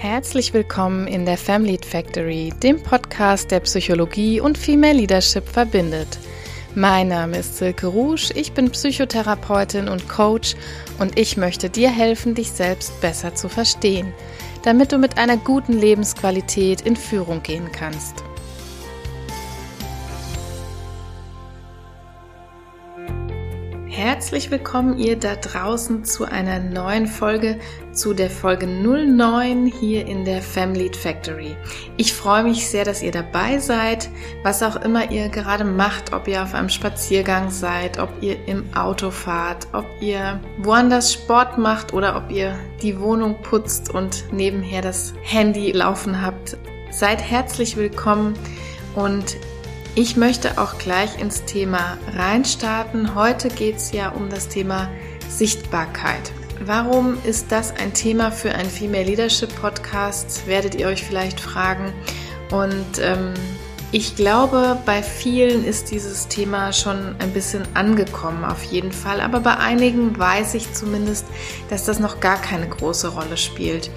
Herzlich willkommen in der Family Factory, dem Podcast, der Psychologie und Female Leadership verbindet. Mein Name ist Silke Rouge, ich bin Psychotherapeutin und Coach und ich möchte dir helfen, dich selbst besser zu verstehen, damit du mit einer guten Lebensqualität in Führung gehen kannst. Herzlich willkommen ihr da draußen zu einer neuen Folge, zu der Folge 09 hier in der Family Factory. Ich freue mich sehr, dass ihr dabei seid, was auch immer ihr gerade macht, ob ihr auf einem Spaziergang seid, ob ihr im Auto fahrt, ob ihr woanders Sport macht oder ob ihr die Wohnung putzt und nebenher das Handy laufen habt. Seid herzlich willkommen und ich möchte auch gleich ins Thema reinstarten. Heute geht es ja um das Thema Sichtbarkeit. Warum ist das ein Thema für einen Female Leadership Podcast, werdet ihr euch vielleicht fragen. Und ähm, ich glaube, bei vielen ist dieses Thema schon ein bisschen angekommen, auf jeden Fall. Aber bei einigen weiß ich zumindest, dass das noch gar keine große Rolle spielt.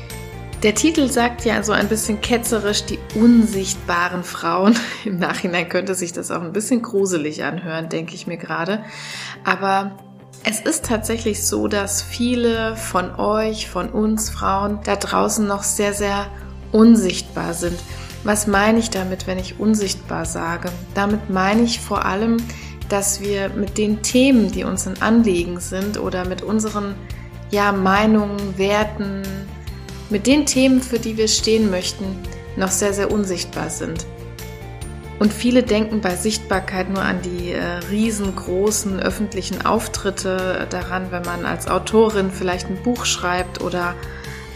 Der Titel sagt ja so ein bisschen ketzerisch die unsichtbaren Frauen. Im Nachhinein könnte sich das auch ein bisschen gruselig anhören, denke ich mir gerade. Aber es ist tatsächlich so, dass viele von euch, von uns Frauen da draußen noch sehr, sehr unsichtbar sind. Was meine ich damit, wenn ich unsichtbar sage? Damit meine ich vor allem, dass wir mit den Themen, die uns ein Anliegen sind oder mit unseren ja, Meinungen, Werten, mit den Themen, für die wir stehen möchten, noch sehr, sehr unsichtbar sind. Und viele denken bei Sichtbarkeit nur an die äh, riesengroßen öffentlichen Auftritte, daran, wenn man als Autorin vielleicht ein Buch schreibt oder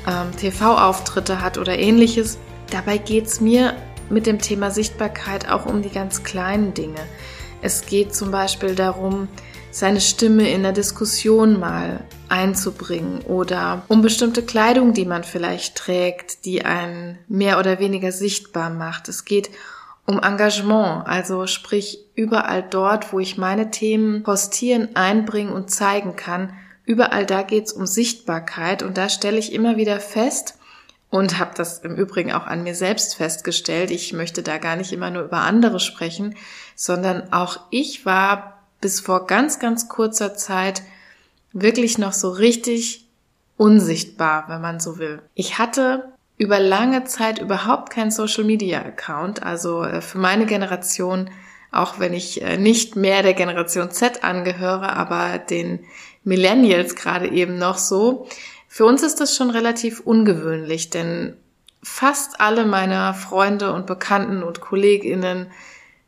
ähm, TV-Auftritte hat oder ähnliches. Dabei geht es mir mit dem Thema Sichtbarkeit auch um die ganz kleinen Dinge. Es geht zum Beispiel darum, seine Stimme in der Diskussion mal einzubringen oder um bestimmte Kleidung, die man vielleicht trägt, die einen mehr oder weniger sichtbar macht. Es geht um Engagement, also sprich überall dort, wo ich meine Themen postieren, einbringen und zeigen kann. Überall da geht's um Sichtbarkeit und da stelle ich immer wieder fest und habe das im Übrigen auch an mir selbst festgestellt. Ich möchte da gar nicht immer nur über andere sprechen, sondern auch ich war bis vor ganz, ganz kurzer Zeit wirklich noch so richtig unsichtbar, wenn man so will. Ich hatte über lange Zeit überhaupt keinen Social Media Account, also äh, für meine Generation, auch wenn ich äh, nicht mehr der Generation Z angehöre, aber den Millennials gerade eben noch so. Für uns ist das schon relativ ungewöhnlich, denn fast alle meiner Freunde und Bekannten und Kolleginnen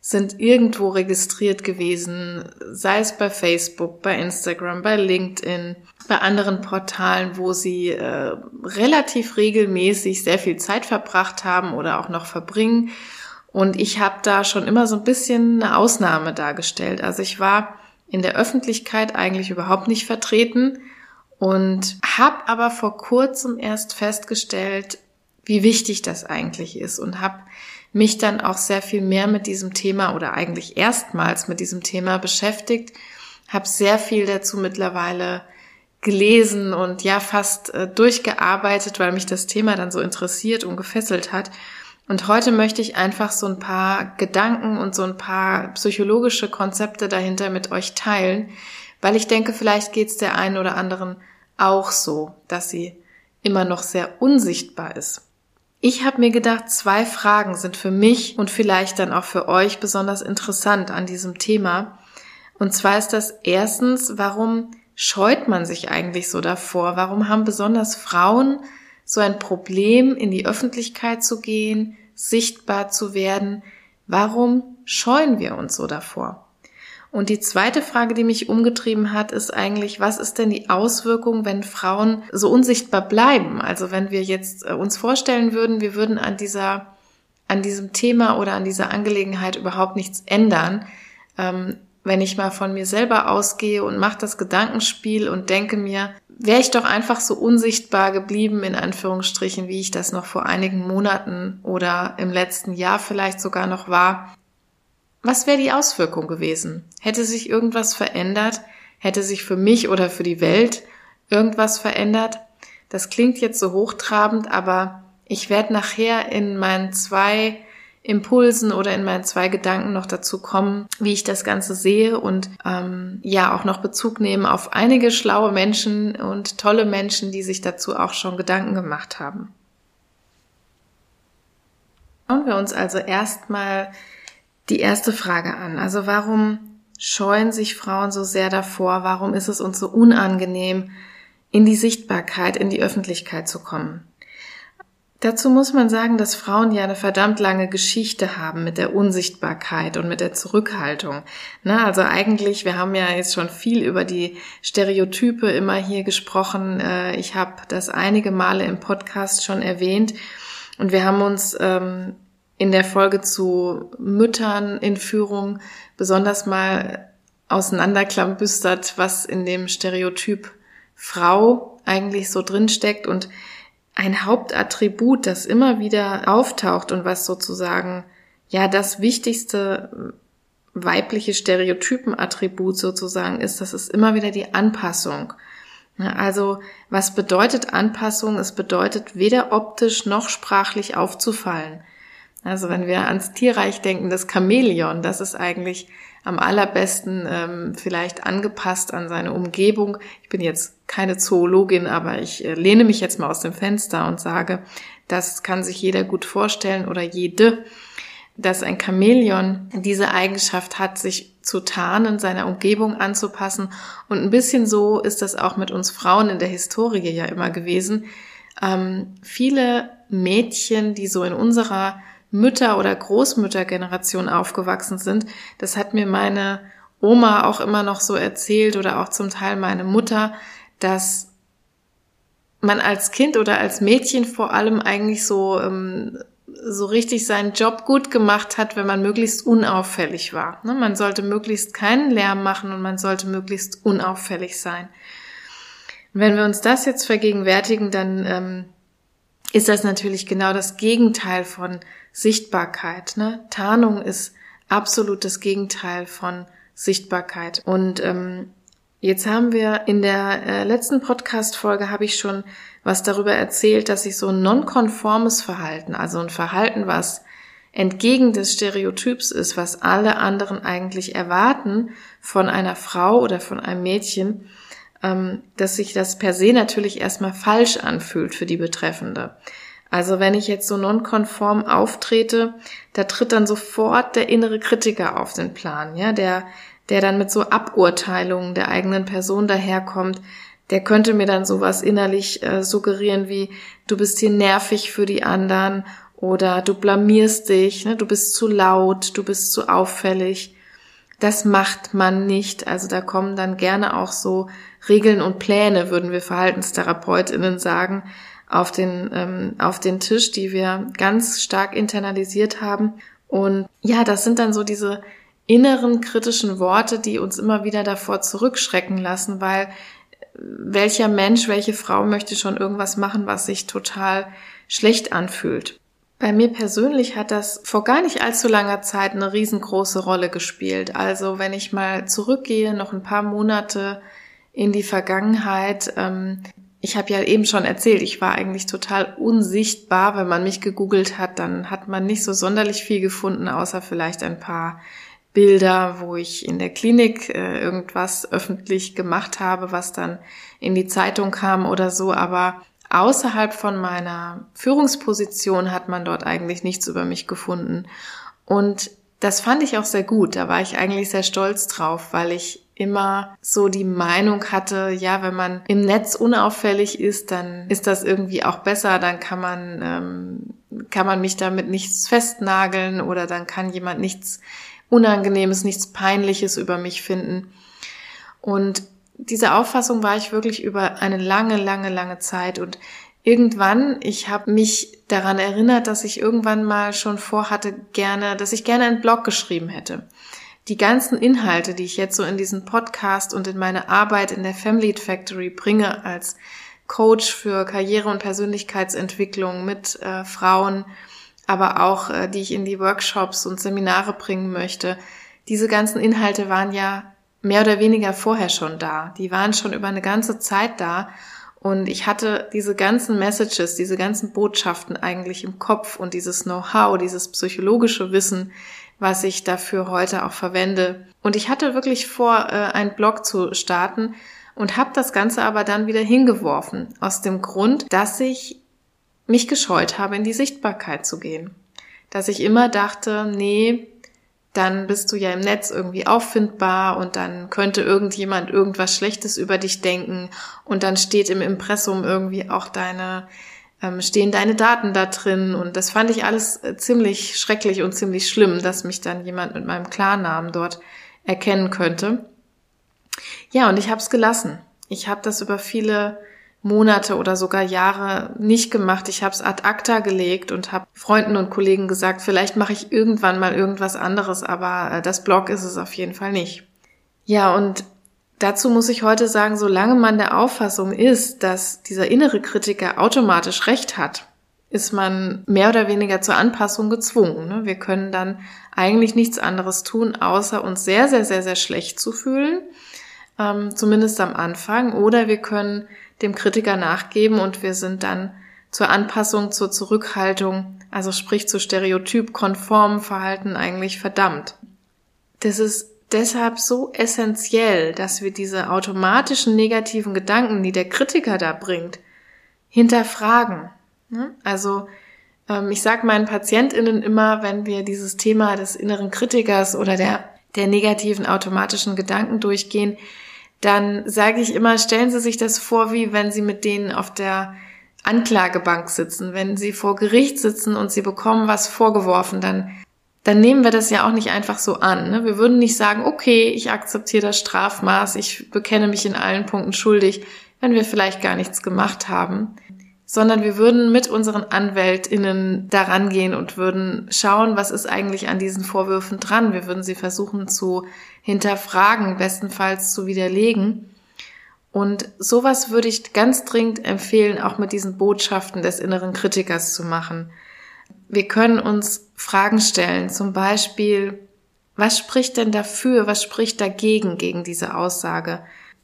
sind irgendwo registriert gewesen, sei es bei Facebook, bei Instagram, bei LinkedIn, bei anderen Portalen, wo sie äh, relativ regelmäßig sehr viel Zeit verbracht haben oder auch noch verbringen. Und ich habe da schon immer so ein bisschen eine Ausnahme dargestellt. Also ich war in der Öffentlichkeit eigentlich überhaupt nicht vertreten und habe aber vor kurzem erst festgestellt, wie wichtig das eigentlich ist und habe mich dann auch sehr viel mehr mit diesem Thema oder eigentlich erstmals mit diesem Thema beschäftigt, habe sehr viel dazu mittlerweile gelesen und ja fast äh, durchgearbeitet, weil mich das Thema dann so interessiert und gefesselt hat. Und heute möchte ich einfach so ein paar Gedanken und so ein paar psychologische Konzepte dahinter mit euch teilen, weil ich denke, vielleicht geht es der einen oder anderen auch so, dass sie immer noch sehr unsichtbar ist. Ich habe mir gedacht, zwei Fragen sind für mich und vielleicht dann auch für euch besonders interessant an diesem Thema. Und zwar ist das erstens, warum scheut man sich eigentlich so davor? Warum haben besonders Frauen so ein Problem, in die Öffentlichkeit zu gehen, sichtbar zu werden? Warum scheuen wir uns so davor? Und die zweite Frage, die mich umgetrieben hat, ist eigentlich, was ist denn die Auswirkung, wenn Frauen so unsichtbar bleiben? Also wenn wir jetzt äh, uns vorstellen würden, wir würden an dieser, an diesem Thema oder an dieser Angelegenheit überhaupt nichts ändern. Ähm, wenn ich mal von mir selber ausgehe und mache das Gedankenspiel und denke mir, wäre ich doch einfach so unsichtbar geblieben, in Anführungsstrichen, wie ich das noch vor einigen Monaten oder im letzten Jahr vielleicht sogar noch war, was wäre die Auswirkung gewesen? Hätte sich irgendwas verändert? Hätte sich für mich oder für die Welt irgendwas verändert? Das klingt jetzt so hochtrabend, aber Ich werde nachher in meinen zwei Impulsen oder in meinen zwei Gedanken noch dazu kommen, wie ich das Ganze sehe und ähm, ja auch noch Bezug nehmen auf einige schlaue Menschen und tolle Menschen, die sich dazu auch schon Gedanken gemacht haben. Schauen wir uns also erstmal die erste Frage an. Also warum scheuen sich Frauen so sehr davor? Warum ist es uns so unangenehm, in die Sichtbarkeit, in die Öffentlichkeit zu kommen? Dazu muss man sagen, dass Frauen ja eine verdammt lange Geschichte haben mit der Unsichtbarkeit und mit der Zurückhaltung. Na, also eigentlich, wir haben ja jetzt schon viel über die Stereotype immer hier gesprochen. Äh, ich habe das einige Male im Podcast schon erwähnt und wir haben uns ähm, in der Folge zu Müttern in Führung besonders mal auseinanderklambüstert, was in dem Stereotyp Frau eigentlich so drinsteckt und ein Hauptattribut, das immer wieder auftaucht und was sozusagen ja das wichtigste weibliche Stereotypenattribut sozusagen ist, das ist immer wieder die Anpassung. Also was bedeutet Anpassung? Es bedeutet weder optisch noch sprachlich aufzufallen. Also wenn wir ans Tierreich denken, das Chamäleon, das ist eigentlich am allerbesten ähm, vielleicht angepasst an seine Umgebung. Ich bin jetzt keine Zoologin, aber ich äh, lehne mich jetzt mal aus dem Fenster und sage, das kann sich jeder gut vorstellen oder jede, dass ein Chamäleon diese Eigenschaft hat, sich zu tarnen, seiner Umgebung anzupassen. Und ein bisschen so ist das auch mit uns Frauen in der Historie ja immer gewesen. Ähm, viele Mädchen, die so in unserer Mütter- oder Großmüttergeneration aufgewachsen sind. Das hat mir meine Oma auch immer noch so erzählt oder auch zum Teil meine Mutter, dass man als Kind oder als Mädchen vor allem eigentlich so ähm, so richtig seinen Job gut gemacht hat, wenn man möglichst unauffällig war. Ne? Man sollte möglichst keinen Lärm machen und man sollte möglichst unauffällig sein. Wenn wir uns das jetzt vergegenwärtigen, dann ähm, ist das natürlich genau das Gegenteil von Sichtbarkeit. Ne? Tarnung ist absolut das Gegenteil von Sichtbarkeit. Und ähm, jetzt haben wir in der äh, letzten Podcast-Folge habe ich schon was darüber erzählt, dass sich so ein nonkonformes Verhalten, also ein Verhalten, was entgegen des Stereotyps ist, was alle anderen eigentlich erwarten von einer Frau oder von einem Mädchen, dass sich das per se natürlich erstmal falsch anfühlt für die Betreffende. Also wenn ich jetzt so nonkonform auftrete, da tritt dann sofort der innere Kritiker auf den Plan, ja, der, der dann mit so Aburteilungen der eigenen Person daherkommt, der könnte mir dann sowas innerlich äh, suggerieren wie, du bist hier nervig für die anderen oder du blamierst dich, ne, du bist zu laut, du bist zu auffällig. Das macht man nicht. Also da kommen dann gerne auch so Regeln und Pläne, würden wir Verhaltenstherapeutinnen sagen, auf den, ähm, auf den Tisch, die wir ganz stark internalisiert haben. Und ja, das sind dann so diese inneren kritischen Worte, die uns immer wieder davor zurückschrecken lassen, weil äh, welcher Mensch, welche Frau möchte schon irgendwas machen, was sich total schlecht anfühlt. Bei mir persönlich hat das vor gar nicht allzu langer Zeit eine riesengroße Rolle gespielt. Also wenn ich mal zurückgehe, noch ein paar Monate in die Vergangenheit, ähm, ich habe ja eben schon erzählt, ich war eigentlich total unsichtbar. Wenn man mich gegoogelt hat, dann hat man nicht so sonderlich viel gefunden, außer vielleicht ein paar Bilder, wo ich in der Klinik äh, irgendwas öffentlich gemacht habe, was dann in die Zeitung kam oder so. Aber außerhalb von meiner Führungsposition hat man dort eigentlich nichts über mich gefunden. Und das fand ich auch sehr gut. Da war ich eigentlich sehr stolz drauf, weil ich immer so die Meinung hatte, ja, wenn man im Netz unauffällig ist, dann ist das irgendwie auch besser, dann kann man, ähm, kann man mich damit nichts festnageln oder dann kann jemand nichts Unangenehmes, nichts Peinliches über mich finden. Und diese Auffassung war ich wirklich über eine lange, lange, lange Zeit. Und irgendwann, ich habe mich daran erinnert, dass ich irgendwann mal schon vorhatte, gerne, dass ich gerne einen Blog geschrieben hätte die ganzen Inhalte, die ich jetzt so in diesen Podcast und in meine Arbeit in der Family Factory bringe als Coach für Karriere- und Persönlichkeitsentwicklung mit äh, Frauen, aber auch äh, die ich in die Workshops und Seminare bringen möchte. Diese ganzen Inhalte waren ja mehr oder weniger vorher schon da. Die waren schon über eine ganze Zeit da. Und ich hatte diese ganzen Messages, diese ganzen Botschaften eigentlich im Kopf und dieses Know-how, dieses psychologische Wissen, was ich dafür heute auch verwende. Und ich hatte wirklich vor, äh, einen Blog zu starten und habe das Ganze aber dann wieder hingeworfen, aus dem Grund, dass ich mich gescheut habe, in die Sichtbarkeit zu gehen. Dass ich immer dachte, nee, dann bist du ja im Netz irgendwie auffindbar und dann könnte irgendjemand irgendwas Schlechtes über dich denken und dann steht im Impressum irgendwie auch deine, ähm, stehen deine Daten da drin und das fand ich alles äh, ziemlich schrecklich und ziemlich schlimm, dass mich dann jemand mit meinem Klarnamen dort erkennen könnte. Ja, und ich habe es gelassen. Ich habe das über viele Monate oder sogar Jahre nicht gemacht. Ich habe es ad acta gelegt und habe Freunden und Kollegen gesagt, vielleicht mache ich irgendwann mal irgendwas anderes, aber äh, das Blog ist es auf jeden Fall nicht. Ja, und dazu muss ich heute sagen, solange man der Auffassung ist, dass dieser innere Kritiker automatisch recht hat, ist man mehr oder weniger zur Anpassung gezwungen. Ne? Wir können dann eigentlich nichts anderes tun, außer uns sehr, sehr, sehr, sehr schlecht zu fühlen, ähm, zumindest am Anfang, oder wir können dem Kritiker nachgeben und wir sind dann zur Anpassung, zur Zurückhaltung, also sprich zu stereotypkonformen Verhalten eigentlich verdammt. Das ist deshalb so essentiell, dass wir diese automatischen negativen Gedanken, die der Kritiker da bringt, hinterfragen. Ne? Also ähm, ich sage meinen Patientinnen immer, wenn wir dieses Thema des inneren Kritikers oder der, der negativen automatischen Gedanken durchgehen, dann sage ich immer, stellen Sie sich das vor, wie wenn Sie mit denen auf der Anklagebank sitzen. Wenn Sie vor Gericht sitzen und Sie bekommen was vorgeworfen, dann, dann nehmen wir das ja auch nicht einfach so an. Ne? Wir würden nicht sagen, okay, ich akzeptiere das Strafmaß, ich bekenne mich in allen Punkten schuldig, wenn wir vielleicht gar nichts gemacht haben sondern wir würden mit unseren AnwältInnen daran gehen und würden schauen, was ist eigentlich an diesen Vorwürfen dran. Wir würden sie versuchen zu hinterfragen, bestenfalls zu widerlegen. Und sowas würde ich ganz dringend empfehlen, auch mit diesen Botschaften des inneren Kritikers zu machen. Wir können uns Fragen stellen, zum Beispiel, was spricht denn dafür, was spricht dagegen gegen diese Aussage?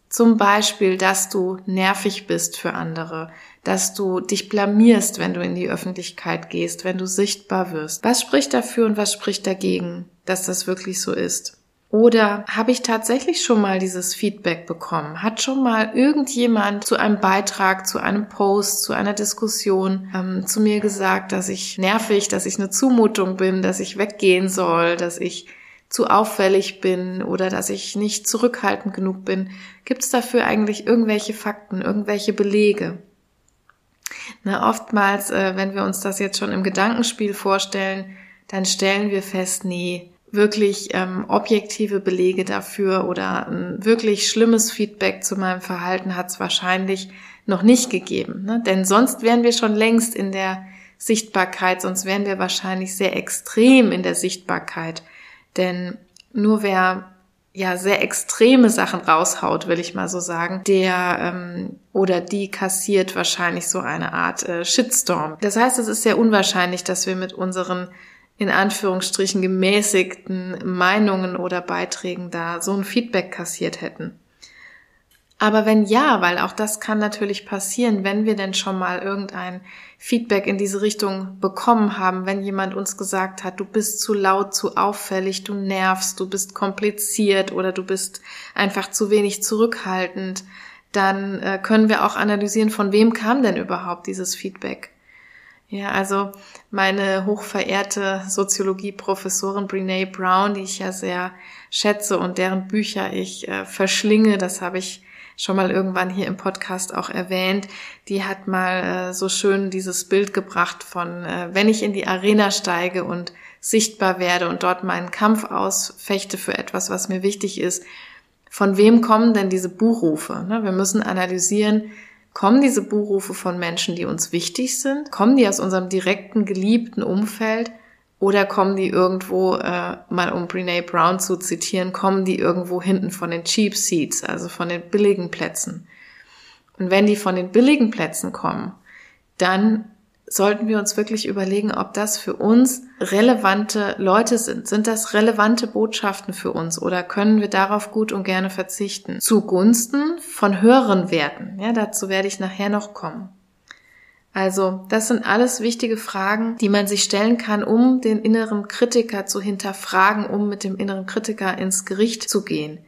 Zum Beispiel, dass du nervig bist für andere, dass du dich blamierst, wenn du in die Öffentlichkeit gehst, wenn du sichtbar wirst. Was spricht dafür und was spricht dagegen, dass das wirklich so ist? Oder habe ich tatsächlich schon mal dieses Feedback bekommen? Hat schon mal irgendjemand zu einem Beitrag, zu einem Post, zu einer Diskussion ähm, zu mir gesagt, dass ich nervig, dass ich eine Zumutung bin, dass ich weggehen soll, dass ich zu auffällig bin oder dass ich nicht zurückhaltend genug bin. Gibt es dafür eigentlich irgendwelche Fakten, irgendwelche Belege? Na, oftmals, äh, wenn wir uns das jetzt schon im Gedankenspiel vorstellen, dann stellen wir fest, nee, wirklich ähm, objektive Belege dafür oder ein wirklich schlimmes Feedback zu meinem Verhalten hat es wahrscheinlich noch nicht gegeben. Ne? Denn sonst wären wir schon längst in der Sichtbarkeit, sonst wären wir wahrscheinlich sehr extrem in der Sichtbarkeit. Denn nur wer ja sehr extreme Sachen raushaut, will ich mal so sagen, der ähm, oder die kassiert wahrscheinlich so eine Art äh, Shitstorm. Das heißt, es ist sehr unwahrscheinlich, dass wir mit unseren in Anführungsstrichen gemäßigten Meinungen oder Beiträgen da so ein Feedback kassiert hätten. Aber wenn ja, weil auch das kann natürlich passieren, wenn wir denn schon mal irgendein Feedback in diese Richtung bekommen haben, wenn jemand uns gesagt hat, du bist zu laut, zu auffällig, du nervst, du bist kompliziert oder du bist einfach zu wenig zurückhaltend, dann äh, können wir auch analysieren, von wem kam denn überhaupt dieses Feedback. Ja, also meine hochverehrte Soziologie-Professorin Brene Brown, die ich ja sehr schätze und deren Bücher ich äh, verschlinge, das habe ich schon mal irgendwann hier im Podcast auch erwähnt, die hat mal äh, so schön dieses Bild gebracht von, äh, wenn ich in die Arena steige und sichtbar werde und dort meinen Kampf ausfechte für etwas, was mir wichtig ist, von wem kommen denn diese Buchrufe? Ne? Wir müssen analysieren, kommen diese Buchrufe von Menschen, die uns wichtig sind? Kommen die aus unserem direkten, geliebten Umfeld? Oder kommen die irgendwo, äh, mal um Brene Brown zu zitieren, kommen die irgendwo hinten von den Cheap Seats, also von den billigen Plätzen. Und wenn die von den billigen Plätzen kommen, dann sollten wir uns wirklich überlegen, ob das für uns relevante Leute sind. Sind das relevante Botschaften für uns oder können wir darauf gut und gerne verzichten? Zugunsten von höheren Werten. Ja, dazu werde ich nachher noch kommen. Also, das sind alles wichtige Fragen, die man sich stellen kann, um den inneren Kritiker zu hinterfragen, um mit dem inneren Kritiker ins Gericht zu gehen.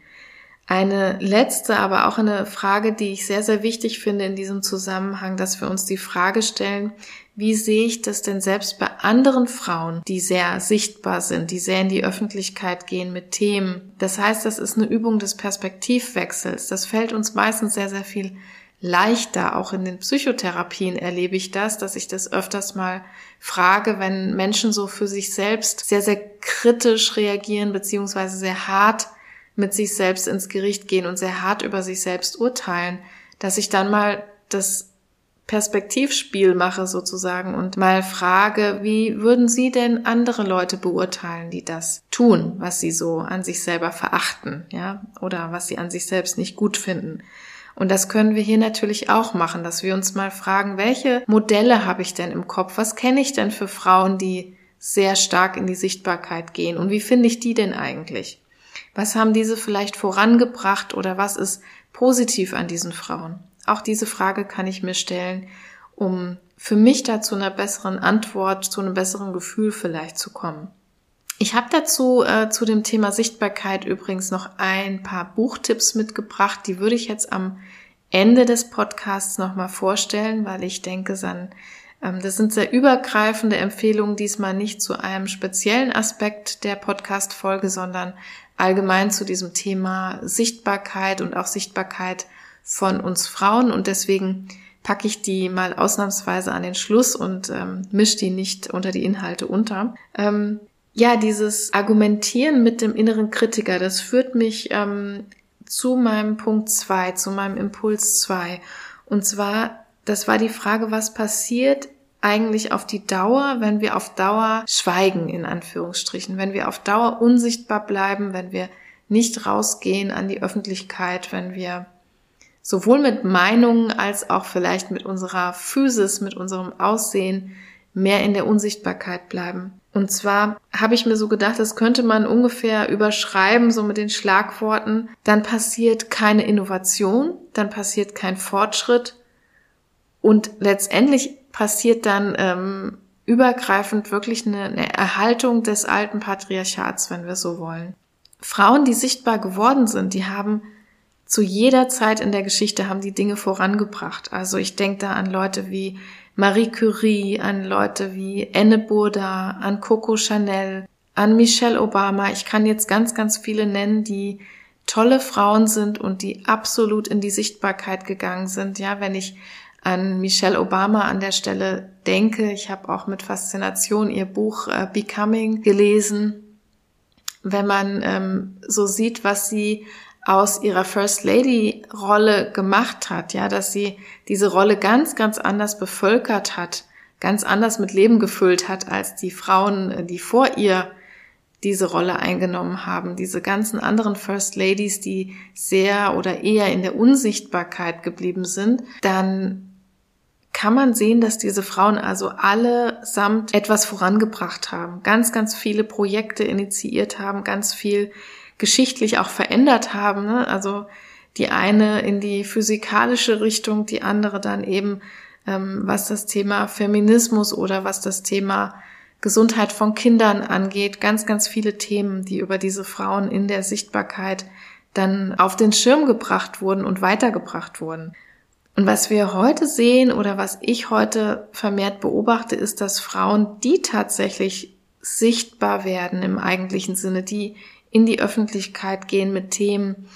Eine letzte, aber auch eine Frage, die ich sehr, sehr wichtig finde in diesem Zusammenhang, dass wir uns die Frage stellen, wie sehe ich das denn selbst bei anderen Frauen, die sehr sichtbar sind, die sehr in die Öffentlichkeit gehen mit Themen? Das heißt, das ist eine Übung des Perspektivwechsels. Das fällt uns meistens sehr, sehr viel leichter. Auch in den Psychotherapien erlebe ich das, dass ich das öfters mal frage, wenn Menschen so für sich selbst sehr, sehr kritisch reagieren, beziehungsweise sehr hart mit sich selbst ins Gericht gehen und sehr hart über sich selbst urteilen, dass ich dann mal das Perspektivspiel mache sozusagen und mal frage, wie würden Sie denn andere Leute beurteilen, die das tun, was sie so an sich selber verachten, ja, oder was sie an sich selbst nicht gut finden. Und das können wir hier natürlich auch machen, dass wir uns mal fragen, welche Modelle habe ich denn im Kopf? Was kenne ich denn für Frauen, die sehr stark in die Sichtbarkeit gehen? Und wie finde ich die denn eigentlich? Was haben diese vielleicht vorangebracht oder was ist positiv an diesen Frauen? Auch diese Frage kann ich mir stellen, um für mich da zu einer besseren Antwort, zu einem besseren Gefühl vielleicht zu kommen. Ich habe dazu äh, zu dem Thema Sichtbarkeit übrigens noch ein paar Buchtipps mitgebracht. Die würde ich jetzt am Ende des Podcasts nochmal vorstellen, weil ich denke, dann, ähm, das sind sehr übergreifende Empfehlungen, diesmal nicht zu einem speziellen Aspekt der Podcast-Folge, sondern allgemein zu diesem Thema Sichtbarkeit und auch Sichtbarkeit von uns Frauen. Und deswegen packe ich die mal ausnahmsweise an den Schluss und ähm, mische die nicht unter die Inhalte unter. Ähm, ja, dieses Argumentieren mit dem inneren Kritiker, das führt mich ähm, zu meinem Punkt zwei, zu meinem Impuls zwei. Und zwar, das war die Frage, was passiert eigentlich auf die Dauer, wenn wir auf Dauer schweigen, in Anführungsstrichen, wenn wir auf Dauer unsichtbar bleiben, wenn wir nicht rausgehen an die Öffentlichkeit, wenn wir sowohl mit Meinungen als auch vielleicht mit unserer Physis, mit unserem Aussehen mehr in der Unsichtbarkeit bleiben. Und zwar habe ich mir so gedacht, das könnte man ungefähr überschreiben, so mit den Schlagworten. Dann passiert keine Innovation, dann passiert kein Fortschritt und letztendlich passiert dann ähm, übergreifend wirklich eine, eine Erhaltung des alten Patriarchats, wenn wir so wollen. Frauen, die sichtbar geworden sind, die haben zu jeder Zeit in der Geschichte haben die Dinge vorangebracht. Also ich denke da an Leute wie Marie Curie, an Leute wie Anne Burda, an Coco Chanel, an Michelle Obama. Ich kann jetzt ganz, ganz viele nennen, die tolle Frauen sind und die absolut in die Sichtbarkeit gegangen sind. Ja, wenn ich an Michelle Obama an der Stelle denke, ich habe auch mit Faszination ihr Buch äh, Becoming gelesen. Wenn man ähm, so sieht, was sie aus ihrer First Lady Rolle gemacht hat, ja, dass sie diese Rolle ganz, ganz anders bevölkert hat, ganz anders mit Leben gefüllt hat als die Frauen, die vor ihr diese Rolle eingenommen haben, diese ganzen anderen First Ladies, die sehr oder eher in der Unsichtbarkeit geblieben sind, dann kann man sehen, dass diese Frauen also allesamt etwas vorangebracht haben, ganz, ganz viele Projekte initiiert haben, ganz viel geschichtlich auch verändert haben. Ne? Also die eine in die physikalische Richtung, die andere dann eben, ähm, was das Thema Feminismus oder was das Thema Gesundheit von Kindern angeht. Ganz, ganz viele Themen, die über diese Frauen in der Sichtbarkeit dann auf den Schirm gebracht wurden und weitergebracht wurden. Und was wir heute sehen oder was ich heute vermehrt beobachte, ist, dass Frauen, die tatsächlich sichtbar werden im eigentlichen Sinne, die in die Öffentlichkeit gehen mit Themen,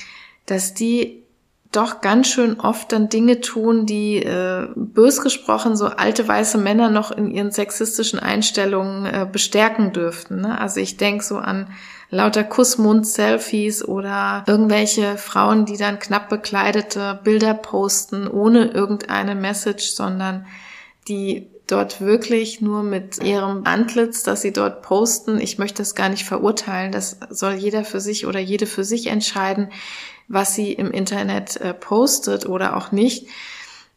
dass die doch ganz schön oft dann Dinge tun, die äh, bös gesprochen so alte weiße Männer noch in ihren sexistischen Einstellungen äh, bestärken dürften. Ne? Also ich denke so an lauter Kussmund-Selfies oder irgendwelche Frauen, die dann knapp bekleidete Bilder posten, ohne irgendeine Message, sondern die dort wirklich nur mit ihrem Antlitz, dass sie dort posten. Ich möchte das gar nicht verurteilen. Das soll jeder für sich oder jede für sich entscheiden, was sie im Internet äh, postet oder auch nicht.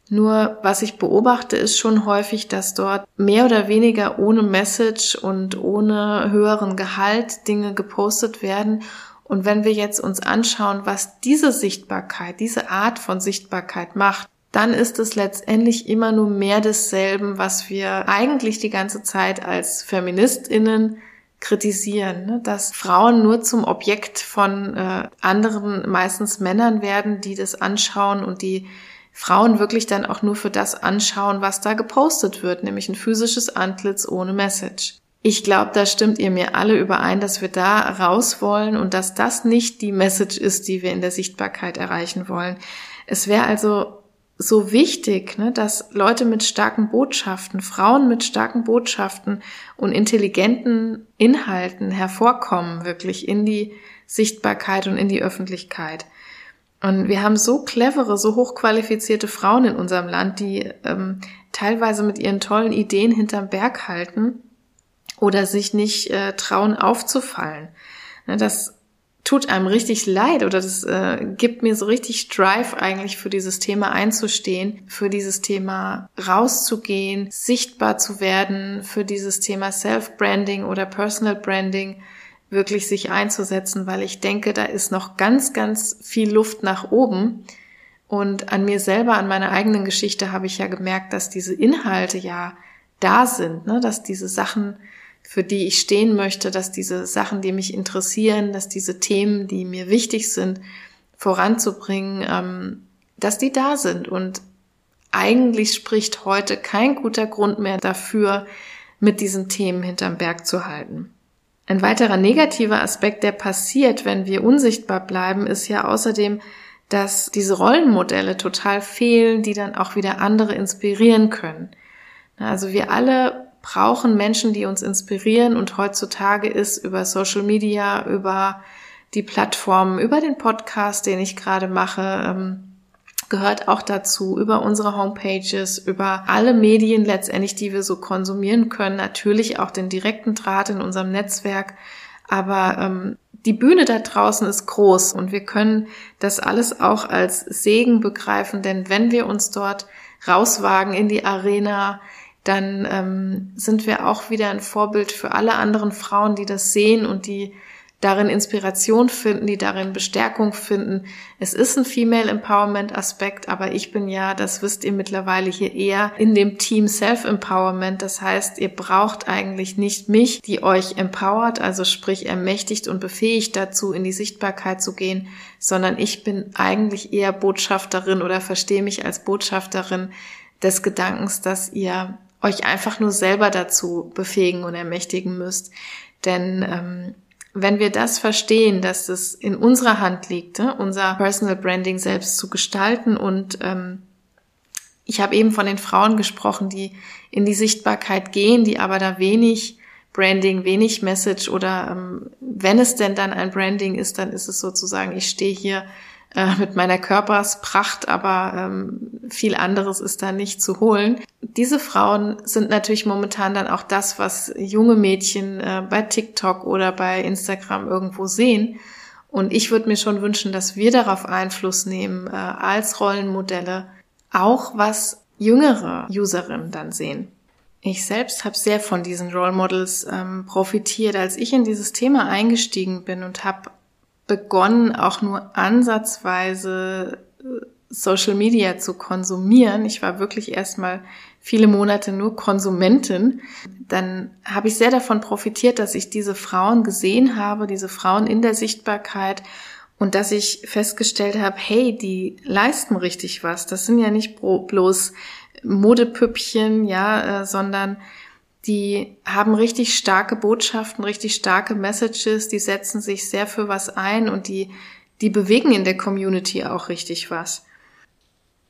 Nur was ich beobachte, ist schon häufig, dass dort mehr oder weniger ohne Message und ohne höheren Gehalt Dinge gepostet werden. Und wenn wir jetzt uns anschauen, was diese Sichtbarkeit, diese Art von Sichtbarkeit macht, dann ist es letztendlich immer nur mehr desselben, was wir eigentlich die ganze Zeit als Feministinnen kritisieren, ne? dass Frauen nur zum Objekt von äh, anderen, meistens Männern werden, die das anschauen und die Frauen wirklich dann auch nur für das anschauen, was da gepostet wird, nämlich ein physisches Antlitz ohne Message. Ich glaube, da stimmt ihr mir alle überein, dass wir da raus wollen und dass das nicht die Message ist, die wir in der Sichtbarkeit erreichen wollen. Es wäre also so wichtig, ne, dass Leute mit starken Botschaften, Frauen mit starken Botschaften und intelligenten Inhalten hervorkommen, wirklich in die Sichtbarkeit und in die Öffentlichkeit. Und wir haben so clevere, so hochqualifizierte Frauen in unserem Land, die ähm, teilweise mit ihren tollen Ideen hinterm Berg halten oder sich nicht äh, trauen aufzufallen. Ne, das tut einem richtig leid oder das äh, gibt mir so richtig Drive eigentlich für dieses Thema einzustehen, für dieses Thema rauszugehen, sichtbar zu werden, für dieses Thema Self-Branding oder Personal Branding wirklich sich einzusetzen, weil ich denke, da ist noch ganz, ganz viel Luft nach oben. Und an mir selber, an meiner eigenen Geschichte habe ich ja gemerkt, dass diese Inhalte ja da sind, ne? dass diese Sachen für die ich stehen möchte, dass diese Sachen, die mich interessieren, dass diese Themen, die mir wichtig sind, voranzubringen, ähm, dass die da sind. Und eigentlich spricht heute kein guter Grund mehr dafür, mit diesen Themen hinterm Berg zu halten. Ein weiterer negativer Aspekt, der passiert, wenn wir unsichtbar bleiben, ist ja außerdem, dass diese Rollenmodelle total fehlen, die dann auch wieder andere inspirieren können. Also wir alle brauchen Menschen, die uns inspirieren und heutzutage ist über Social Media, über die Plattformen, über den Podcast, den ich gerade mache, ähm, gehört auch dazu, über unsere Homepages, über alle Medien letztendlich, die wir so konsumieren können, natürlich auch den direkten Draht in unserem Netzwerk, aber ähm, die Bühne da draußen ist groß und wir können das alles auch als Segen begreifen, denn wenn wir uns dort rauswagen in die Arena, dann ähm, sind wir auch wieder ein Vorbild für alle anderen Frauen, die das sehen und die darin Inspiration finden, die darin Bestärkung finden. Es ist ein Female Empowerment Aspekt, aber ich bin ja, das wisst ihr mittlerweile hier eher in dem Team Self Empowerment. Das heißt, ihr braucht eigentlich nicht mich, die euch empowert, also sprich ermächtigt und befähigt dazu, in die Sichtbarkeit zu gehen, sondern ich bin eigentlich eher Botschafterin oder verstehe mich als Botschafterin des Gedankens, dass ihr euch einfach nur selber dazu befähigen und ermächtigen müsst. Denn ähm, wenn wir das verstehen, dass es in unserer Hand liegt, ne, unser Personal Branding selbst zu gestalten und ähm, ich habe eben von den Frauen gesprochen, die in die Sichtbarkeit gehen, die aber da wenig Branding, wenig Message oder ähm, wenn es denn dann ein Branding ist, dann ist es sozusagen, ich stehe hier äh, mit meiner Körperspracht, aber ähm, viel anderes ist da nicht zu holen. Diese Frauen sind natürlich momentan dann auch das, was junge Mädchen äh, bei TikTok oder bei Instagram irgendwo sehen. Und ich würde mir schon wünschen, dass wir darauf Einfluss nehmen äh, als Rollenmodelle, auch was jüngere Userinnen dann sehen. Ich selbst habe sehr von diesen Role Models ähm, profitiert, als ich in dieses Thema eingestiegen bin und habe begonnen, auch nur ansatzweise äh, Social Media zu konsumieren. Ich war wirklich erstmal viele Monate nur Konsumentin. Dann habe ich sehr davon profitiert, dass ich diese Frauen gesehen habe, diese Frauen in der Sichtbarkeit und dass ich festgestellt habe, hey, die leisten richtig was. Das sind ja nicht bloß Modepüppchen, ja, äh, sondern die haben richtig starke Botschaften, richtig starke Messages, die setzen sich sehr für was ein und die, die bewegen in der Community auch richtig was.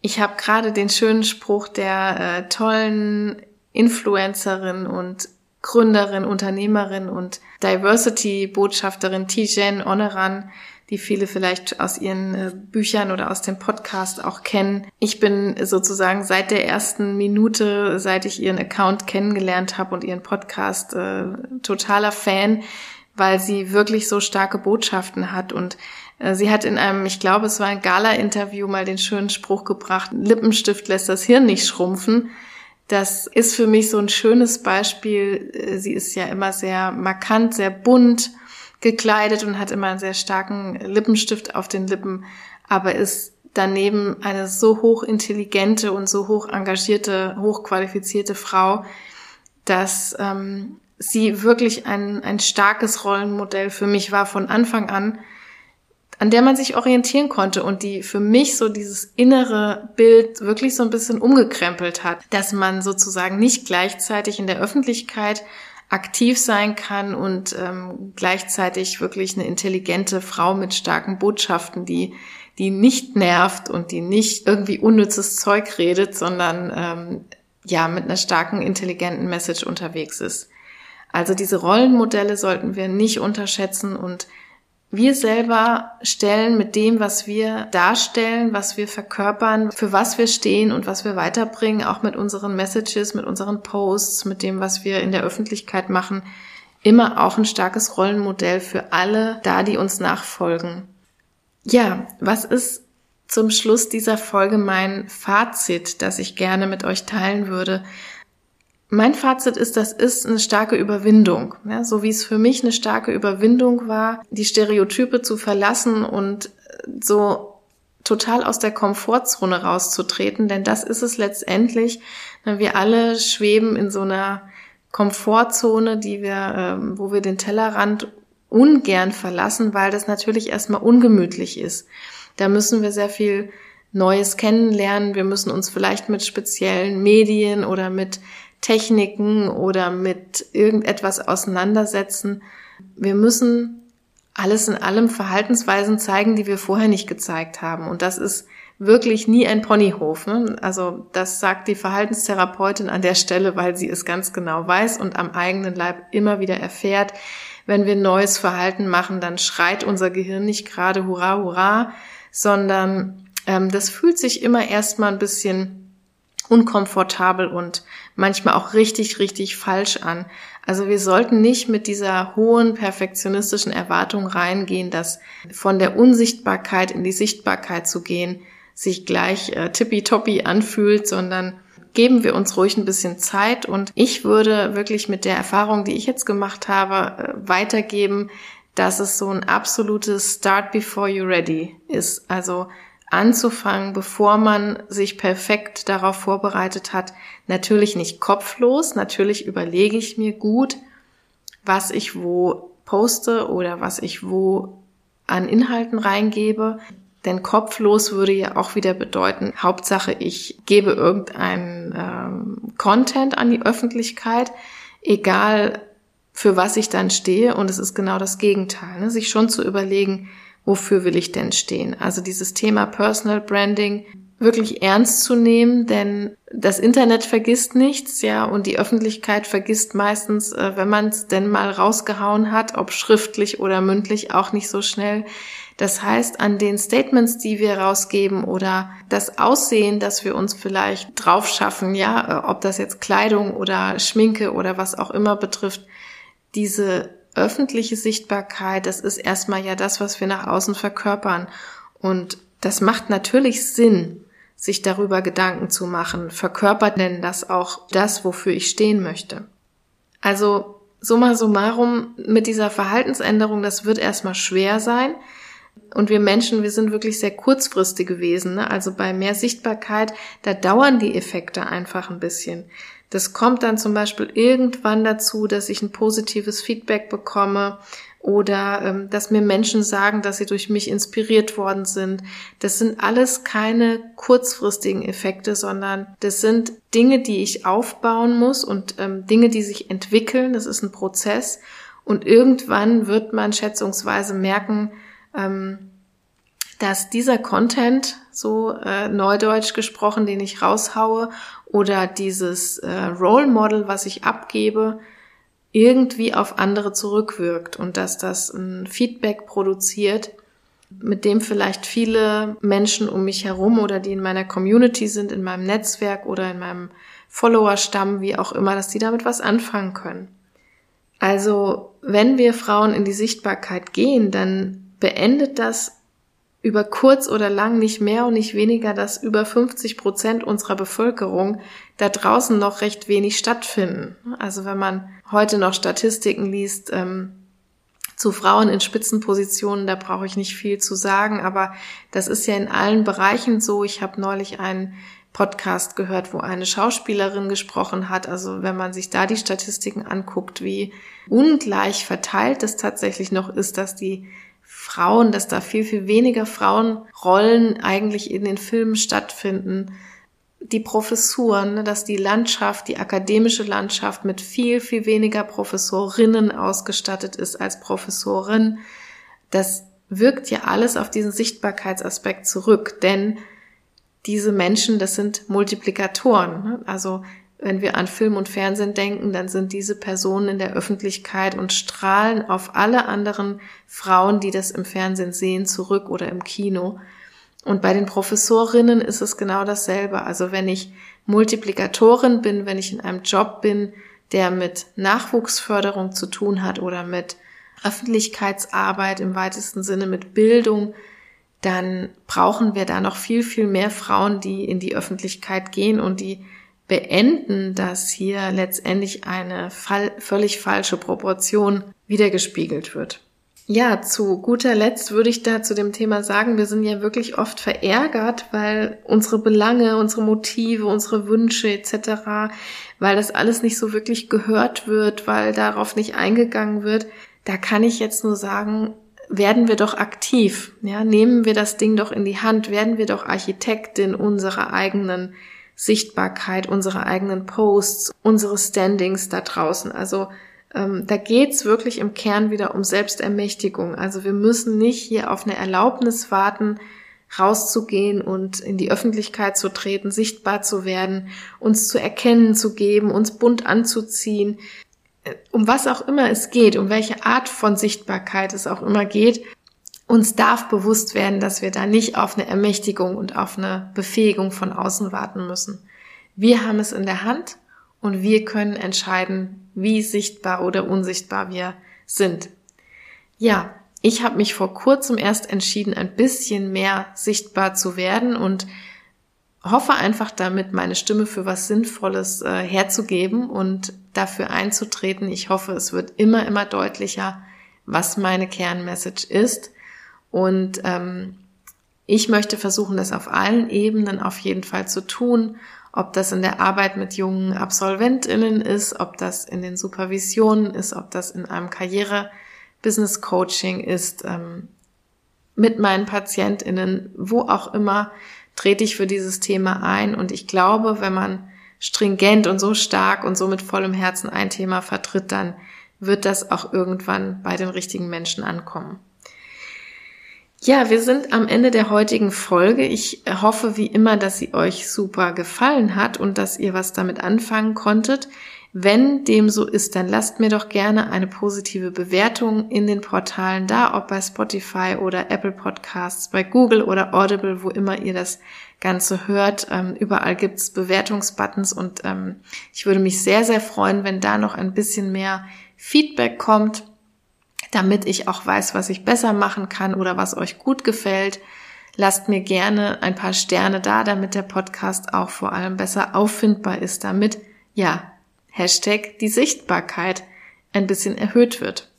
Ich habe gerade den schönen Spruch der äh, tollen Influencerin und Gründerin, Unternehmerin und Diversity-Botschafterin Tijen Oneran die viele vielleicht aus ihren äh, Büchern oder aus dem Podcast auch kennen. Ich bin sozusagen seit der ersten Minute, seit ich ihren Account kennengelernt habe und ihren Podcast, äh, totaler Fan, weil sie wirklich so starke Botschaften hat und äh, Sie hat in einem, ich glaube, es war ein Gala-Interview mal den schönen Spruch gebracht, Lippenstift lässt das Hirn nicht schrumpfen. Das ist für mich so ein schönes Beispiel. Äh, sie ist ja immer sehr markant, sehr bunt gekleidet und hat immer einen sehr starken Lippenstift auf den Lippen, aber ist daneben eine so hochintelligente und so hoch engagierte, hochqualifizierte Frau, dass ähm, sie wirklich ein, ein starkes Rollenmodell für mich war von Anfang an, an der man sich orientieren konnte und die für mich so dieses innere Bild wirklich so ein bisschen umgekrempelt hat, dass man sozusagen nicht gleichzeitig in der Öffentlichkeit aktiv sein kann und ähm, gleichzeitig wirklich eine intelligente Frau mit starken Botschaften, die die nicht nervt und die nicht irgendwie unnützes Zeug redet, sondern ähm, ja mit einer starken intelligenten Message unterwegs ist. Also diese Rollenmodelle sollten wir nicht unterschätzen und wir selber stellen mit dem, was wir darstellen, was wir verkörpern, für was wir stehen und was wir weiterbringen, auch mit unseren Messages, mit unseren Posts, mit dem, was wir in der Öffentlichkeit machen, immer auch ein starkes Rollenmodell für alle da, die uns nachfolgen. Ja, was ist zum Schluss dieser Folge mein Fazit, das ich gerne mit euch teilen würde? Mein Fazit ist, das ist eine starke Überwindung. Ja, so wie es für mich eine starke Überwindung war, die Stereotype zu verlassen und so total aus der Komfortzone rauszutreten, denn das ist es letztendlich. Wir alle schweben in so einer Komfortzone, die wir, ähm, wo wir den Tellerrand ungern verlassen, weil das natürlich erstmal ungemütlich ist. Da müssen wir sehr viel Neues kennenlernen. Wir müssen uns vielleicht mit speziellen Medien oder mit Techniken oder mit irgendetwas auseinandersetzen. Wir müssen alles in allem Verhaltensweisen zeigen, die wir vorher nicht gezeigt haben. Und das ist wirklich nie ein Ponyhof. Ne? Also das sagt die Verhaltenstherapeutin an der Stelle, weil sie es ganz genau weiß und am eigenen Leib immer wieder erfährt. Wenn wir neues Verhalten machen, dann schreit unser Gehirn nicht gerade Hurra, Hurra, sondern ähm, das fühlt sich immer erstmal ein bisschen unkomfortabel und manchmal auch richtig, richtig falsch an. Also wir sollten nicht mit dieser hohen perfektionistischen Erwartung reingehen, dass von der Unsichtbarkeit in die Sichtbarkeit zu gehen sich gleich äh, tippitoppi anfühlt, sondern geben wir uns ruhig ein bisschen Zeit und ich würde wirklich mit der Erfahrung, die ich jetzt gemacht habe, äh, weitergeben, dass es so ein absolutes Start before you ready ist. Also anzufangen, bevor man sich perfekt darauf vorbereitet hat. Natürlich nicht kopflos, natürlich überlege ich mir gut, was ich wo poste oder was ich wo an Inhalten reingebe. Denn kopflos würde ja auch wieder bedeuten, Hauptsache ich gebe irgendeinen ähm, Content an die Öffentlichkeit, egal für was ich dann stehe. Und es ist genau das Gegenteil, ne? sich schon zu überlegen, wofür will ich denn stehen? Also dieses Thema Personal Branding wirklich ernst zu nehmen, denn das Internet vergisst nichts, ja, und die Öffentlichkeit vergisst meistens, äh, wenn man es denn mal rausgehauen hat, ob schriftlich oder mündlich, auch nicht so schnell. Das heißt, an den Statements, die wir rausgeben oder das Aussehen, das wir uns vielleicht drauf schaffen, ja, äh, ob das jetzt Kleidung oder Schminke oder was auch immer betrifft, diese öffentliche Sichtbarkeit, das ist erstmal ja das, was wir nach außen verkörpern. Und das macht natürlich Sinn, sich darüber Gedanken zu machen. Verkörpert denn das auch das, wofür ich stehen möchte? Also, summa summarum, mit dieser Verhaltensänderung, das wird erstmal schwer sein. Und wir Menschen, wir sind wirklich sehr kurzfristig gewesen. Ne? Also bei mehr Sichtbarkeit, da dauern die Effekte einfach ein bisschen. Das kommt dann zum Beispiel irgendwann dazu, dass ich ein positives Feedback bekomme oder ähm, dass mir Menschen sagen, dass sie durch mich inspiriert worden sind. Das sind alles keine kurzfristigen Effekte, sondern das sind Dinge, die ich aufbauen muss und ähm, Dinge, die sich entwickeln. Das ist ein Prozess. Und irgendwann wird man schätzungsweise merken, ähm, dass dieser Content, so äh, neudeutsch gesprochen, den ich raushaue, oder dieses äh, Role Model, was ich abgebe, irgendwie auf andere zurückwirkt und dass das ein Feedback produziert, mit dem vielleicht viele Menschen um mich herum oder die in meiner Community sind, in meinem Netzwerk oder in meinem Followerstamm, wie auch immer, dass die damit was anfangen können. Also wenn wir Frauen in die Sichtbarkeit gehen, dann beendet das über kurz oder lang nicht mehr und nicht weniger, dass über 50 Prozent unserer Bevölkerung da draußen noch recht wenig stattfinden. Also wenn man heute noch Statistiken liest ähm, zu Frauen in Spitzenpositionen, da brauche ich nicht viel zu sagen, aber das ist ja in allen Bereichen so. Ich habe neulich einen Podcast gehört, wo eine Schauspielerin gesprochen hat. Also wenn man sich da die Statistiken anguckt, wie ungleich verteilt es tatsächlich noch ist, dass die Frauen, dass da viel, viel weniger Frauenrollen eigentlich in den Filmen stattfinden. Die Professuren, ne, dass die Landschaft, die akademische Landschaft mit viel, viel weniger Professorinnen ausgestattet ist als Professorin. Das wirkt ja alles auf diesen Sichtbarkeitsaspekt zurück, denn diese Menschen, das sind Multiplikatoren. Ne? Also wenn wir an Film und Fernsehen denken, dann sind diese Personen in der Öffentlichkeit und strahlen auf alle anderen Frauen, die das im Fernsehen sehen, zurück oder im Kino. Und bei den Professorinnen ist es genau dasselbe. Also wenn ich Multiplikatorin bin, wenn ich in einem Job bin, der mit Nachwuchsförderung zu tun hat oder mit Öffentlichkeitsarbeit im weitesten Sinne mit Bildung, dann brauchen wir da noch viel, viel mehr Frauen, die in die Öffentlichkeit gehen und die beenden, dass hier letztendlich eine völlig falsche Proportion wiedergespiegelt wird. Ja, zu guter Letzt würde ich da zu dem Thema sagen, wir sind ja wirklich oft verärgert, weil unsere Belange, unsere Motive, unsere Wünsche etc., weil das alles nicht so wirklich gehört wird, weil darauf nicht eingegangen wird. Da kann ich jetzt nur sagen, werden wir doch aktiv, ja, nehmen wir das Ding doch in die Hand, werden wir doch Architektin unserer eigenen Sichtbarkeit, unserer eigenen Posts, unsere Standings da draußen. Also ähm, da geht's wirklich im Kern wieder um Selbstermächtigung. Also wir müssen nicht hier auf eine Erlaubnis warten, rauszugehen und in die Öffentlichkeit zu treten, sichtbar zu werden, uns zu erkennen zu geben, uns bunt anzuziehen. Äh, um was auch immer es geht, um welche Art von Sichtbarkeit es auch immer geht, uns darf bewusst werden, dass wir da nicht auf eine Ermächtigung und auf eine Befähigung von außen warten müssen. Wir haben es in der Hand und wir können entscheiden, wie sichtbar oder unsichtbar wir sind. Ja, ich habe mich vor kurzem erst entschieden, ein bisschen mehr sichtbar zu werden und hoffe einfach damit, meine Stimme für was Sinnvolles äh, herzugeben und dafür einzutreten. Ich hoffe, es wird immer, immer deutlicher, was meine Kernmessage ist und ähm, ich möchte versuchen, das auf allen Ebenen auf jeden Fall zu tun, ob das in der Arbeit mit jungen Absolventinnen ist, ob das in den Supervisionen ist, ob das in einem Karriere-Business-Coaching ist, ähm, mit meinen Patientinnen, wo auch immer, trete ich für dieses Thema ein. Und ich glaube, wenn man stringent und so stark und so mit vollem Herzen ein Thema vertritt, dann wird das auch irgendwann bei den richtigen Menschen ankommen. Ja, wir sind am Ende der heutigen Folge. Ich hoffe wie immer, dass sie euch super gefallen hat und dass ihr was damit anfangen konntet. Wenn dem so ist, dann lasst mir doch gerne eine positive Bewertung in den Portalen da, ob bei Spotify oder Apple Podcasts, bei Google oder Audible, wo immer ihr das Ganze hört. Ähm, überall gibt's Bewertungsbuttons und ähm, ich würde mich sehr, sehr freuen, wenn da noch ein bisschen mehr Feedback kommt damit ich auch weiß, was ich besser machen kann oder was euch gut gefällt. Lasst mir gerne ein paar Sterne da, damit der Podcast auch vor allem besser auffindbar ist, damit, ja, Hashtag die Sichtbarkeit ein bisschen erhöht wird.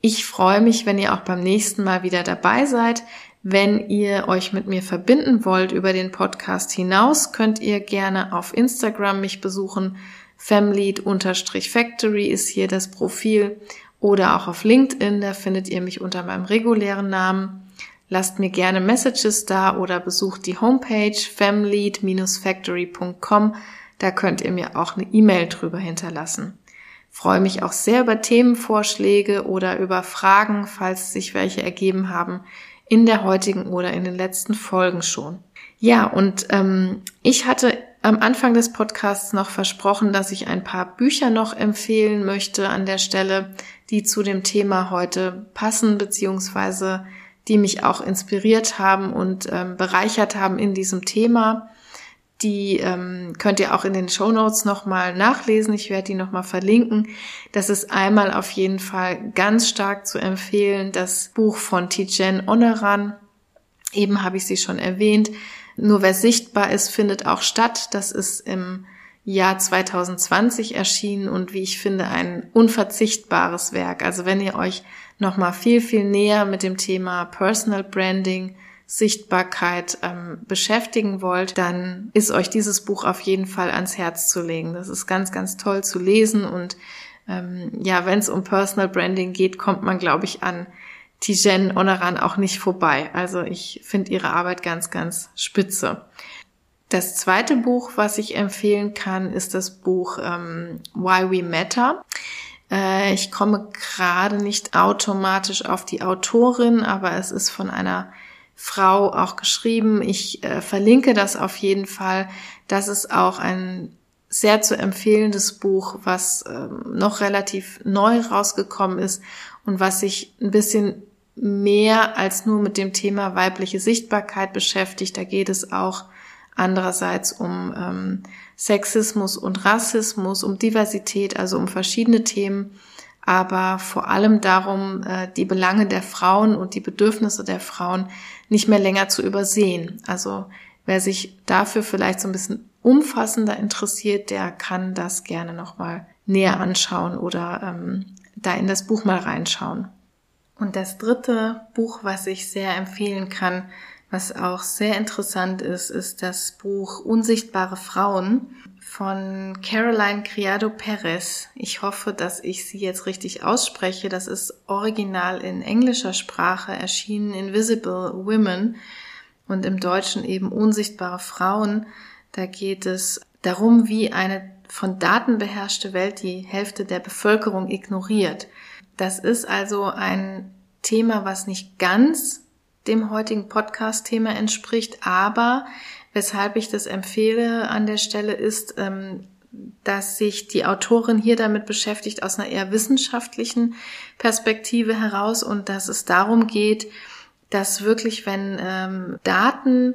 Ich freue mich, wenn ihr auch beim nächsten Mal wieder dabei seid. Wenn ihr euch mit mir verbinden wollt über den Podcast hinaus, könnt ihr gerne auf Instagram mich besuchen. Family-Factory ist hier das Profil oder auch auf LinkedIn, da findet ihr mich unter meinem regulären Namen. Lasst mir gerne Messages da oder besucht die Homepage famlead-factory.com. Da könnt ihr mir auch eine E-Mail drüber hinterlassen. Freue mich auch sehr über Themenvorschläge oder über Fragen, falls sich welche ergeben haben, in der heutigen oder in den letzten Folgen schon. Ja, und ähm, ich hatte am Anfang des Podcasts noch versprochen, dass ich ein paar Bücher noch empfehlen möchte an der Stelle die zu dem Thema heute passen, beziehungsweise die mich auch inspiriert haben und ähm, bereichert haben in diesem Thema. Die ähm, könnt ihr auch in den Show Notes nochmal nachlesen. Ich werde die nochmal verlinken. Das ist einmal auf jeden Fall ganz stark zu empfehlen. Das Buch von Tijen Oneran. Eben habe ich sie schon erwähnt. Nur wer sichtbar ist, findet auch statt. Das ist im Jahr 2020 erschienen und wie ich finde ein unverzichtbares Werk. Also wenn ihr euch noch mal viel viel näher mit dem Thema Personal Branding Sichtbarkeit ähm, beschäftigen wollt, dann ist euch dieses Buch auf jeden Fall ans Herz zu legen. Das ist ganz, ganz toll zu lesen und ähm, ja, wenn es um Personal Branding geht, kommt man, glaube ich, an Tijen Onaran auch nicht vorbei. Also ich finde ihre Arbeit ganz, ganz spitze. Das zweite Buch, was ich empfehlen kann, ist das Buch ähm, Why We Matter. Äh, ich komme gerade nicht automatisch auf die Autorin, aber es ist von einer Frau auch geschrieben. Ich äh, verlinke das auf jeden Fall. Das ist auch ein sehr zu empfehlendes Buch, was ähm, noch relativ neu rausgekommen ist und was sich ein bisschen mehr als nur mit dem Thema weibliche Sichtbarkeit beschäftigt. Da geht es auch andererseits um ähm, Sexismus und Rassismus, um Diversität, also um verschiedene Themen, aber vor allem darum, äh, die Belange der Frauen und die Bedürfnisse der Frauen nicht mehr länger zu übersehen. Also wer sich dafür vielleicht so ein bisschen umfassender interessiert, der kann das gerne nochmal näher anschauen oder ähm, da in das Buch mal reinschauen. Und das dritte Buch, was ich sehr empfehlen kann, was auch sehr interessant ist, ist das Buch Unsichtbare Frauen von Caroline Criado Perez. Ich hoffe, dass ich sie jetzt richtig ausspreche. Das ist original in englischer Sprache erschienen, Invisible Women und im Deutschen eben Unsichtbare Frauen. Da geht es darum, wie eine von Daten beherrschte Welt die Hälfte der Bevölkerung ignoriert. Das ist also ein Thema, was nicht ganz dem heutigen Podcast-Thema entspricht. Aber weshalb ich das empfehle an der Stelle ist, ähm, dass sich die Autorin hier damit beschäftigt aus einer eher wissenschaftlichen Perspektive heraus und dass es darum geht, dass wirklich, wenn ähm, Daten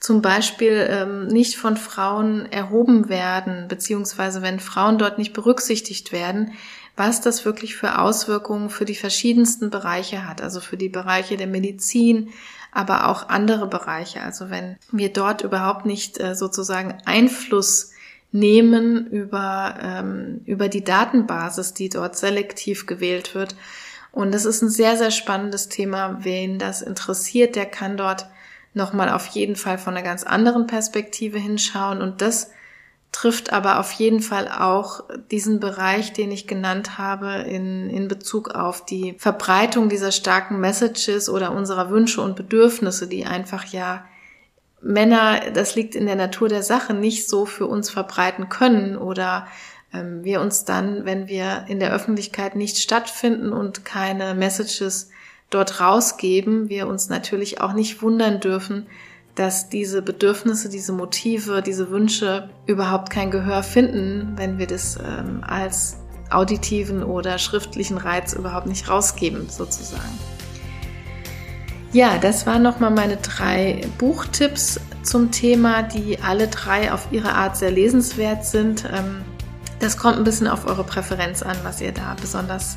zum Beispiel ähm, nicht von Frauen erhoben werden, beziehungsweise wenn Frauen dort nicht berücksichtigt werden, was das wirklich für Auswirkungen für die verschiedensten Bereiche hat, also für die Bereiche der Medizin, aber auch andere Bereiche. Also wenn wir dort überhaupt nicht äh, sozusagen Einfluss nehmen über, ähm, über die Datenbasis, die dort selektiv gewählt wird. Und das ist ein sehr, sehr spannendes Thema. Wen das interessiert, der kann dort nochmal auf jeden Fall von einer ganz anderen Perspektive hinschauen. Und das trifft aber auf jeden Fall auch diesen Bereich, den ich genannt habe, in, in Bezug auf die Verbreitung dieser starken Messages oder unserer Wünsche und Bedürfnisse, die einfach ja Männer, das liegt in der Natur der Sache, nicht so für uns verbreiten können oder ähm, wir uns dann, wenn wir in der Öffentlichkeit nicht stattfinden und keine Messages dort rausgeben, wir uns natürlich auch nicht wundern dürfen, dass diese Bedürfnisse, diese Motive, diese Wünsche überhaupt kein Gehör finden, wenn wir das ähm, als auditiven oder schriftlichen Reiz überhaupt nicht rausgeben, sozusagen. Ja, das waren nochmal meine drei Buchtipps zum Thema, die alle drei auf ihre Art sehr lesenswert sind. Ähm, das kommt ein bisschen auf eure Präferenz an, was ihr da besonders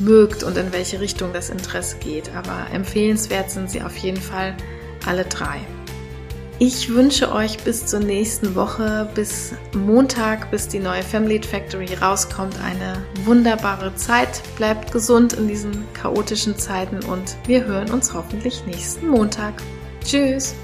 mögt und in welche Richtung das Interesse geht. Aber empfehlenswert sind sie auf jeden Fall alle drei. Ich wünsche euch bis zur nächsten Woche, bis Montag, bis die neue Family Factory rauskommt, eine wunderbare Zeit. Bleibt gesund in diesen chaotischen Zeiten und wir hören uns hoffentlich nächsten Montag. Tschüss!